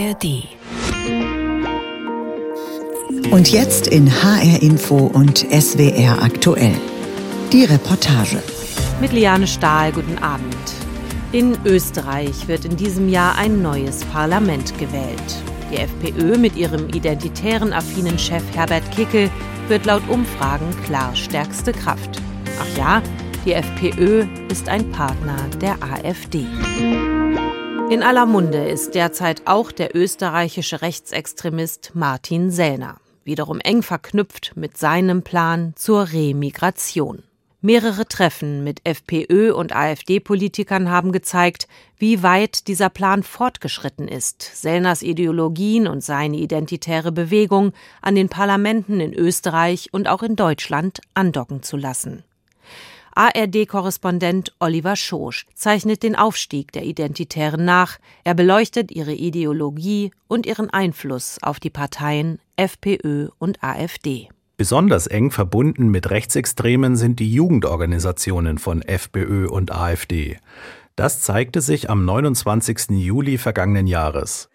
ARD. Und jetzt in HR Info und SWR aktuell. Die Reportage. Mit Liane Stahl, guten Abend. In Österreich wird in diesem Jahr ein neues Parlament gewählt. Die FPÖ mit ihrem identitären affinen Chef Herbert Kickel wird laut Umfragen klar stärkste Kraft. Ach ja, die FPÖ ist ein Partner der AfD. In aller Munde ist derzeit auch der österreichische Rechtsextremist Martin Sellner, wiederum eng verknüpft mit seinem Plan zur Remigration. Mehrere Treffen mit FPÖ und AfD-Politikern haben gezeigt, wie weit dieser Plan fortgeschritten ist, Sellners Ideologien und seine identitäre Bewegung an den Parlamenten in Österreich und auch in Deutschland andocken zu lassen. ARD-Korrespondent Oliver Schosch zeichnet den Aufstieg der Identitären nach. Er beleuchtet ihre Ideologie und ihren Einfluss auf die Parteien FPÖ und AfD. Besonders eng verbunden mit Rechtsextremen sind die Jugendorganisationen von FPÖ und AfD. Das zeigte sich am 29. Juli vergangenen Jahres.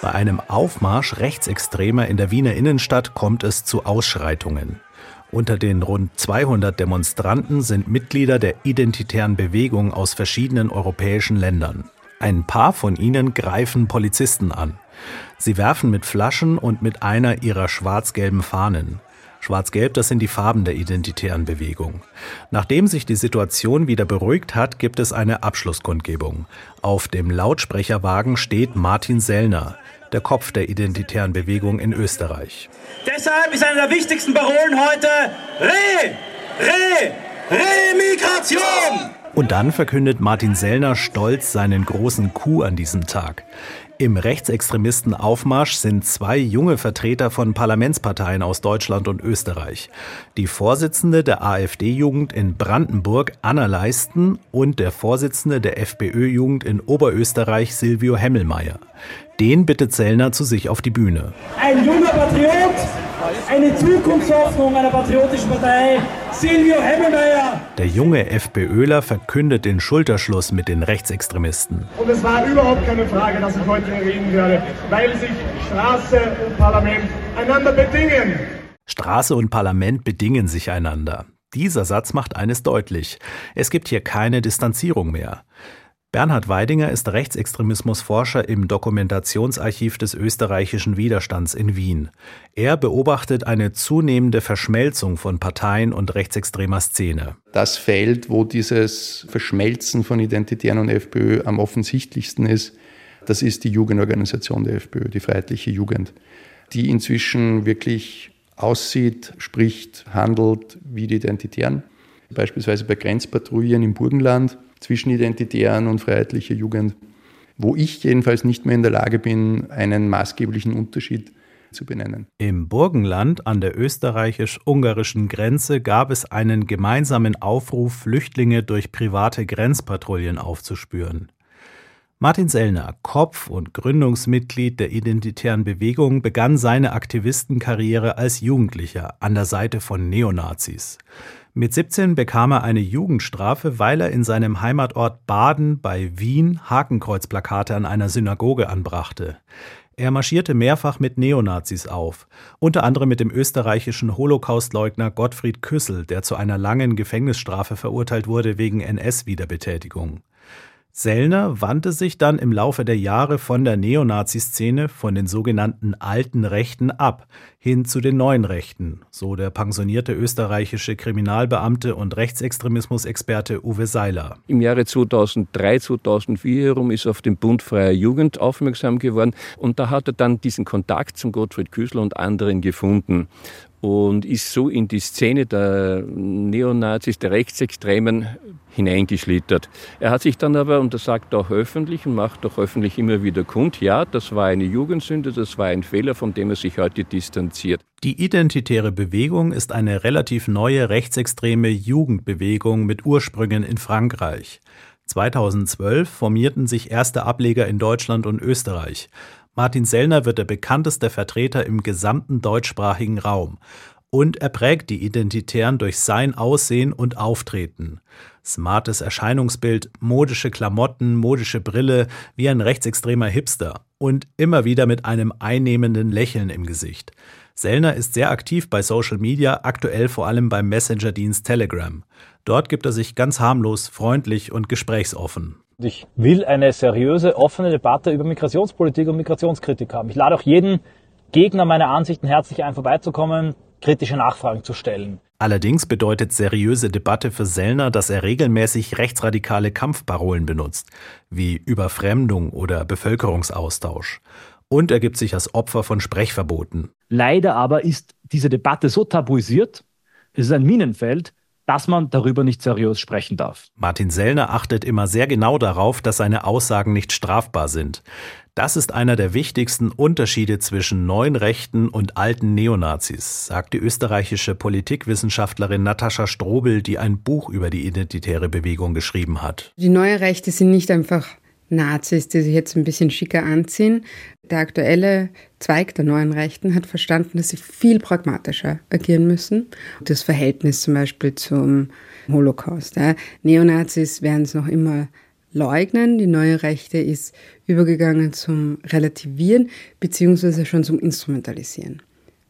Bei einem Aufmarsch Rechtsextremer in der Wiener Innenstadt kommt es zu Ausschreitungen. Unter den rund 200 Demonstranten sind Mitglieder der identitären Bewegung aus verschiedenen europäischen Ländern. Ein paar von ihnen greifen Polizisten an. Sie werfen mit Flaschen und mit einer ihrer schwarz-gelben Fahnen. Schwarz-Gelb, das sind die Farben der identitären Bewegung. Nachdem sich die Situation wieder beruhigt hat, gibt es eine Abschlusskundgebung. Auf dem Lautsprecherwagen steht Martin Sellner der Kopf der identitären Bewegung in Österreich. Deshalb ist einer der wichtigsten Parolen heute Re, Re, Remigration! Und dann verkündet Martin Sellner stolz seinen großen Coup an diesem Tag. Im Rechtsextremisten-Aufmarsch sind zwei junge Vertreter von Parlamentsparteien aus Deutschland und Österreich. Die Vorsitzende der AfD-Jugend in Brandenburg, Anna Leisten, und der Vorsitzende der FPÖ-Jugend in Oberösterreich, Silvio Hemmelmeier. Den bittet Zellner zu sich auf die Bühne. Ein junger Patriot, eine Zukunftshoffnung einer patriotischen Partei, Silvio Hemmelmeier. Der junge FPÖler verkündet den Schulterschluss mit den Rechtsextremisten. Und es war überhaupt keine Frage, dass ich heute reden werde, weil sich Straße und Parlament einander bedingen. Straße und Parlament bedingen sich einander. Dieser Satz macht eines deutlich. Es gibt hier keine Distanzierung mehr. Bernhard Weidinger ist Rechtsextremismusforscher im Dokumentationsarchiv des österreichischen Widerstands in Wien. Er beobachtet eine zunehmende Verschmelzung von Parteien und rechtsextremer Szene. Das Feld, wo dieses Verschmelzen von Identitären und FPÖ am offensichtlichsten ist, das ist die Jugendorganisation der FPÖ, die Freiheitliche Jugend, die inzwischen wirklich aussieht, spricht, handelt wie die Identitären. Beispielsweise bei Grenzpatrouillen im Burgenland zwischen Identitären und freiheitlicher Jugend, wo ich jedenfalls nicht mehr in der Lage bin, einen maßgeblichen Unterschied zu benennen. Im Burgenland an der österreichisch-ungarischen Grenze gab es einen gemeinsamen Aufruf, Flüchtlinge durch private Grenzpatrouillen aufzuspüren. Martin Sellner, Kopf und Gründungsmitglied der Identitären Bewegung, begann seine Aktivistenkarriere als Jugendlicher an der Seite von Neonazis. Mit 17 bekam er eine Jugendstrafe, weil er in seinem Heimatort Baden bei Wien Hakenkreuzplakate an einer Synagoge anbrachte. Er marschierte mehrfach mit Neonazis auf, unter anderem mit dem österreichischen Holocaustleugner Gottfried Küssel, der zu einer langen Gefängnisstrafe verurteilt wurde wegen NS-Wiederbetätigung. Sellner wandte sich dann im Laufe der Jahre von der Neonazi-Szene, von den sogenannten alten Rechten ab, hin zu den neuen Rechten, so der pensionierte österreichische Kriminalbeamte und Rechtsextremismusexperte Uwe Seiler. Im Jahre 2003, 2004 herum ist er auf den Bund Freier Jugend aufmerksam geworden und da hat er dann diesen Kontakt zum Gottfried Küßler und anderen gefunden und ist so in die Szene der Neonazis, der Rechtsextremen hineingeschlittert. Er hat sich dann aber, und das sagt auch öffentlich und macht auch öffentlich immer wieder kund, ja, das war eine Jugendsünde, das war ein Fehler, von dem er sich heute distanziert. Die identitäre Bewegung ist eine relativ neue rechtsextreme Jugendbewegung mit Ursprüngen in Frankreich. 2012 formierten sich erste Ableger in Deutschland und Österreich. Martin Sellner wird der bekannteste Vertreter im gesamten deutschsprachigen Raum. Und er prägt die Identitären durch sein Aussehen und Auftreten. Smartes Erscheinungsbild, modische Klamotten, modische Brille, wie ein rechtsextremer Hipster und immer wieder mit einem einnehmenden Lächeln im Gesicht. Sellner ist sehr aktiv bei Social Media, aktuell vor allem beim Messenger-Dienst Telegram. Dort gibt er sich ganz harmlos, freundlich und gesprächsoffen. Ich will eine seriöse, offene Debatte über Migrationspolitik und Migrationskritik haben. Ich lade auch jeden Gegner meiner Ansichten herzlich ein, vorbeizukommen, kritische Nachfragen zu stellen. Allerdings bedeutet seriöse Debatte für Sellner, dass er regelmäßig rechtsradikale Kampfparolen benutzt, wie Überfremdung oder Bevölkerungsaustausch. Und er gibt sich als Opfer von Sprechverboten. Leider aber ist diese Debatte so tabuisiert, es ist ein Minenfeld, dass man darüber nicht seriös sprechen darf. Martin Sellner achtet immer sehr genau darauf, dass seine Aussagen nicht strafbar sind. Das ist einer der wichtigsten Unterschiede zwischen neuen Rechten und alten Neonazis, sagt die österreichische Politikwissenschaftlerin Natascha Strobel, die ein Buch über die identitäre Bewegung geschrieben hat. Die neue Rechte sind nicht einfach Nazis, die sich jetzt ein bisschen schicker anziehen. Der aktuelle Zweig der neuen Rechten hat verstanden, dass sie viel pragmatischer agieren müssen. Das Verhältnis zum Beispiel zum Holocaust. Ja. Neonazis werden es noch immer leugnen. Die neue Rechte ist übergegangen zum Relativieren beziehungsweise schon zum Instrumentalisieren.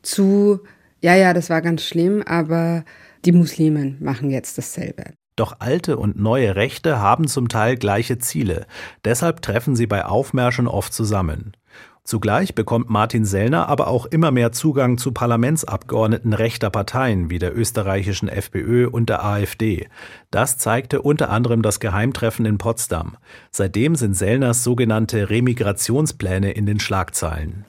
Zu, ja, ja, das war ganz schlimm, aber die Muslimen machen jetzt dasselbe. Doch alte und neue Rechte haben zum Teil gleiche Ziele. Deshalb treffen sie bei Aufmärschen oft zusammen. Zugleich bekommt Martin Sellner aber auch immer mehr Zugang zu Parlamentsabgeordneten rechter Parteien wie der österreichischen FPÖ und der AfD. Das zeigte unter anderem das Geheimtreffen in Potsdam. Seitdem sind Sellners sogenannte Remigrationspläne in den Schlagzeilen.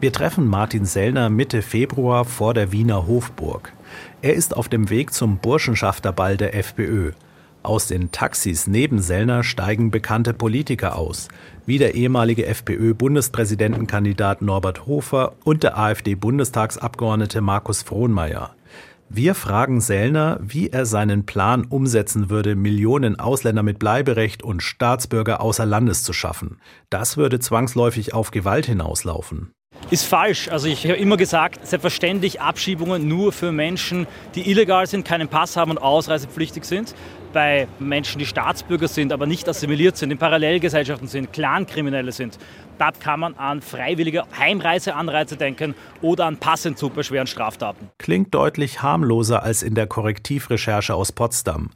Wir treffen Martin Sellner Mitte Februar vor der Wiener Hofburg. Er ist auf dem Weg zum Burschenschafterball der FPÖ. Aus den Taxis neben Sellner steigen bekannte Politiker aus, wie der ehemalige FPÖ-Bundespräsidentenkandidat Norbert Hofer und der AfD-Bundestagsabgeordnete Markus Frohnmeier. Wir fragen Sellner, wie er seinen Plan umsetzen würde, Millionen Ausländer mit Bleiberecht und Staatsbürger außer Landes zu schaffen. Das würde zwangsläufig auf Gewalt hinauslaufen ist falsch. Also ich habe immer gesagt, selbstverständlich Abschiebungen nur für Menschen, die illegal sind, keinen Pass haben und ausreisepflichtig sind. Bei Menschen, die Staatsbürger sind, aber nicht assimiliert sind, in Parallelgesellschaften sind, Clankriminelle sind. Da kann man an freiwillige Heimreiseanreize denken oder an Passentzug bei schweren Straftaten. Klingt deutlich harmloser als in der Korrektivrecherche aus Potsdam.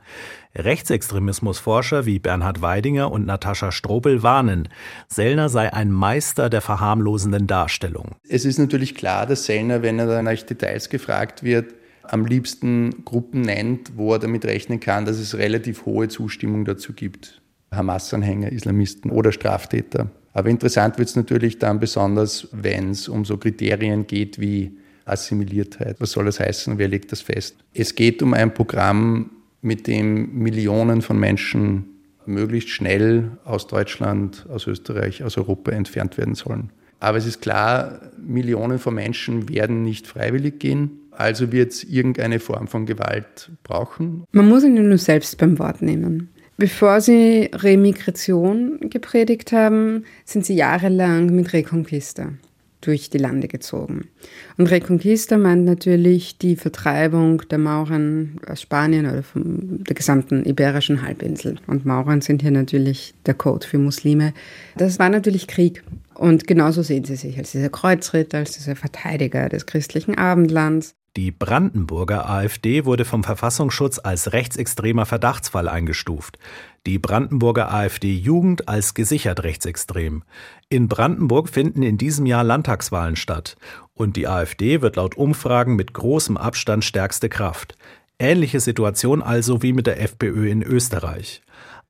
Rechtsextremismusforscher wie Bernhard Weidinger und Natascha Strobel warnen, Sellner sei ein Meister der verharmlosenden Darstellung. Es ist natürlich klar, dass Sellner, wenn er dann nach Details gefragt wird, am liebsten Gruppen nennt, wo er damit rechnen kann, dass es relativ hohe Zustimmung dazu gibt. Hamas-Anhänger, Islamisten oder Straftäter. Aber interessant wird es natürlich dann besonders, wenn es um so Kriterien geht wie Assimiliertheit. Was soll das heißen? Wer legt das fest? Es geht um ein Programm, mit dem Millionen von Menschen möglichst schnell aus Deutschland, aus Österreich, aus Europa entfernt werden sollen. Aber es ist klar, Millionen von Menschen werden nicht freiwillig gehen. Also wird es irgendeine Form von Gewalt brauchen. Man muss ihn nur selbst beim Wort nehmen. Bevor sie Remigration gepredigt haben, sind sie jahrelang mit Reconquista durch die Lande gezogen. Und Reconquista meint natürlich die Vertreibung der Mauren aus Spanien oder von der gesamten iberischen Halbinsel. Und Mauren sind hier natürlich der Code für Muslime. Das war natürlich Krieg. Und genauso sehen sie sich als dieser Kreuzritter, als dieser Verteidiger des christlichen Abendlands. Die Brandenburger AfD wurde vom Verfassungsschutz als rechtsextremer Verdachtsfall eingestuft. Die Brandenburger AfD-Jugend als gesichert rechtsextrem. In Brandenburg finden in diesem Jahr Landtagswahlen statt. Und die AfD wird laut Umfragen mit großem Abstand stärkste Kraft. Ähnliche Situation also wie mit der FPÖ in Österreich.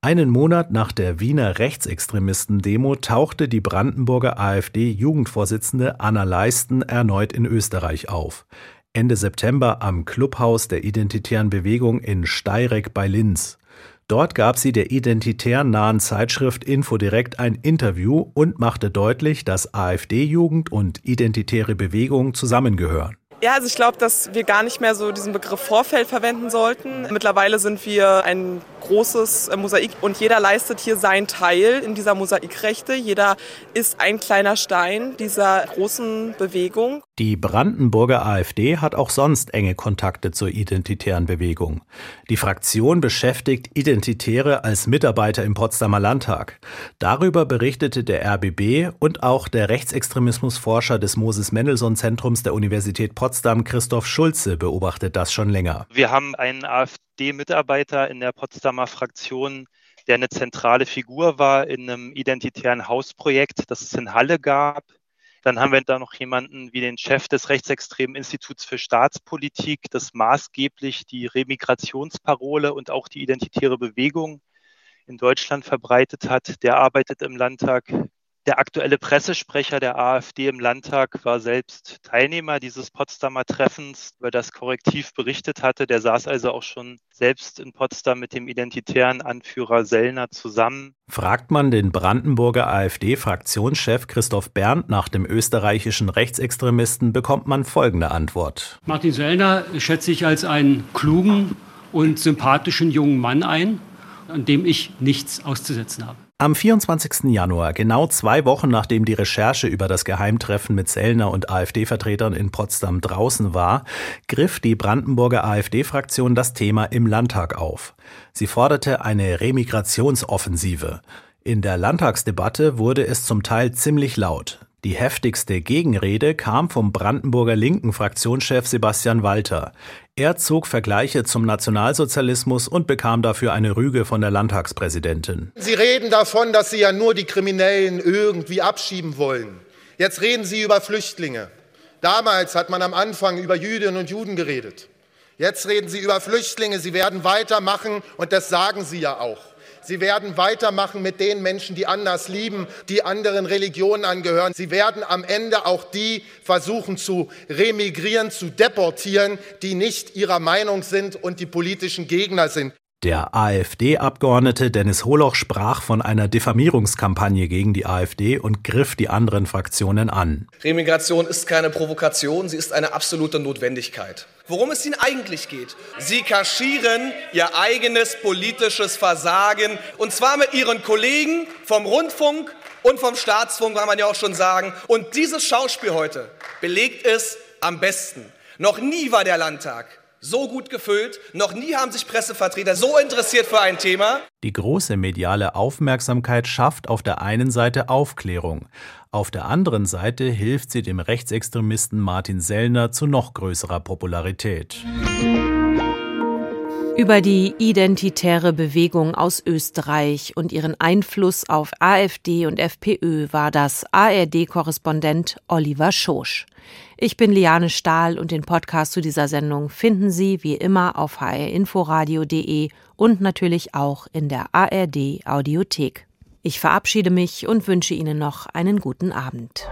Einen Monat nach der Wiener Rechtsextremisten-Demo tauchte die Brandenburger AfD-Jugendvorsitzende Anna Leisten erneut in Österreich auf. Ende September am Clubhaus der Identitären Bewegung in Steireck bei Linz. Dort gab sie der identitär nahen Zeitschrift Infodirekt ein Interview und machte deutlich, dass AfD-Jugend und identitäre Bewegung zusammengehören. Ja, also ich glaube, dass wir gar nicht mehr so diesen Begriff Vorfeld verwenden sollten. Mittlerweile sind wir ein großes äh, Mosaik und jeder leistet hier seinen Teil in dieser Mosaikrechte. Jeder ist ein kleiner Stein dieser großen Bewegung. Die Brandenburger AfD hat auch sonst enge Kontakte zur identitären Bewegung. Die Fraktion beschäftigt Identitäre als Mitarbeiter im Potsdamer Landtag. Darüber berichtete der RBB und auch der Rechtsextremismusforscher des Moses Mendelssohn Zentrums der Universität Potsdam, Christoph Schulze, beobachtet das schon länger. Wir haben einen AfD-Mitarbeiter in der Potsdamer Fraktion, der eine zentrale Figur war in einem identitären Hausprojekt, das es in Halle gab. Dann haben wir da noch jemanden wie den Chef des Rechtsextremen Instituts für Staatspolitik, das maßgeblich die Remigrationsparole und auch die identitäre Bewegung in Deutschland verbreitet hat. Der arbeitet im Landtag der aktuelle Pressesprecher der AfD im Landtag war selbst Teilnehmer dieses Potsdamer Treffens, über das Korrektiv berichtet hatte. Der saß also auch schon selbst in Potsdam mit dem identitären Anführer Sellner zusammen. Fragt man den Brandenburger AfD-Fraktionschef Christoph Berndt nach dem österreichischen Rechtsextremisten, bekommt man folgende Antwort. Martin Sellner schätze ich als einen klugen und sympathischen jungen Mann ein, an dem ich nichts auszusetzen habe. Am 24. Januar, genau zwei Wochen nachdem die Recherche über das Geheimtreffen mit Sellner und AfD-Vertretern in Potsdam draußen war, griff die Brandenburger AfD-Fraktion das Thema im Landtag auf. Sie forderte eine Remigrationsoffensive. In der Landtagsdebatte wurde es zum Teil ziemlich laut. Die heftigste Gegenrede kam vom Brandenburger Linken Fraktionschef Sebastian Walter. Er zog Vergleiche zum Nationalsozialismus und bekam dafür eine Rüge von der Landtagspräsidentin. Sie reden davon, dass Sie ja nur die Kriminellen irgendwie abschieben wollen. Jetzt reden Sie über Flüchtlinge. Damals hat man am Anfang über Jüdinnen und Juden geredet. Jetzt reden Sie über Flüchtlinge. Sie werden weitermachen und das sagen Sie ja auch. Sie werden weitermachen mit den Menschen, die anders lieben, die anderen Religionen angehören. Sie werden am Ende auch die versuchen zu remigrieren, zu deportieren, die nicht ihrer Meinung sind und die politischen Gegner sind. Der AfD-Abgeordnete Dennis Holoch sprach von einer Diffamierungskampagne gegen die AfD und griff die anderen Fraktionen an. Remigration ist keine Provokation, sie ist eine absolute Notwendigkeit. Worum es ihnen eigentlich geht. Sie kaschieren ihr eigenes politisches Versagen und zwar mit ihren Kollegen vom Rundfunk und vom Staatsfunk, kann man ja auch schon sagen. Und dieses Schauspiel heute belegt es am besten. Noch nie war der Landtag so gut gefüllt. Noch nie haben sich Pressevertreter so interessiert für ein Thema. Die große mediale Aufmerksamkeit schafft auf der einen Seite Aufklärung. Auf der anderen Seite hilft sie dem Rechtsextremisten Martin Sellner zu noch größerer Popularität. Über die identitäre Bewegung aus Österreich und ihren Einfluss auf AfD und FPÖ war das ARD-Korrespondent Oliver Schosch. Ich bin Liane Stahl und den Podcast zu dieser Sendung finden Sie wie immer auf hrinforadio.de und natürlich auch in der ARD Audiothek. Ich verabschiede mich und wünsche Ihnen noch einen guten Abend.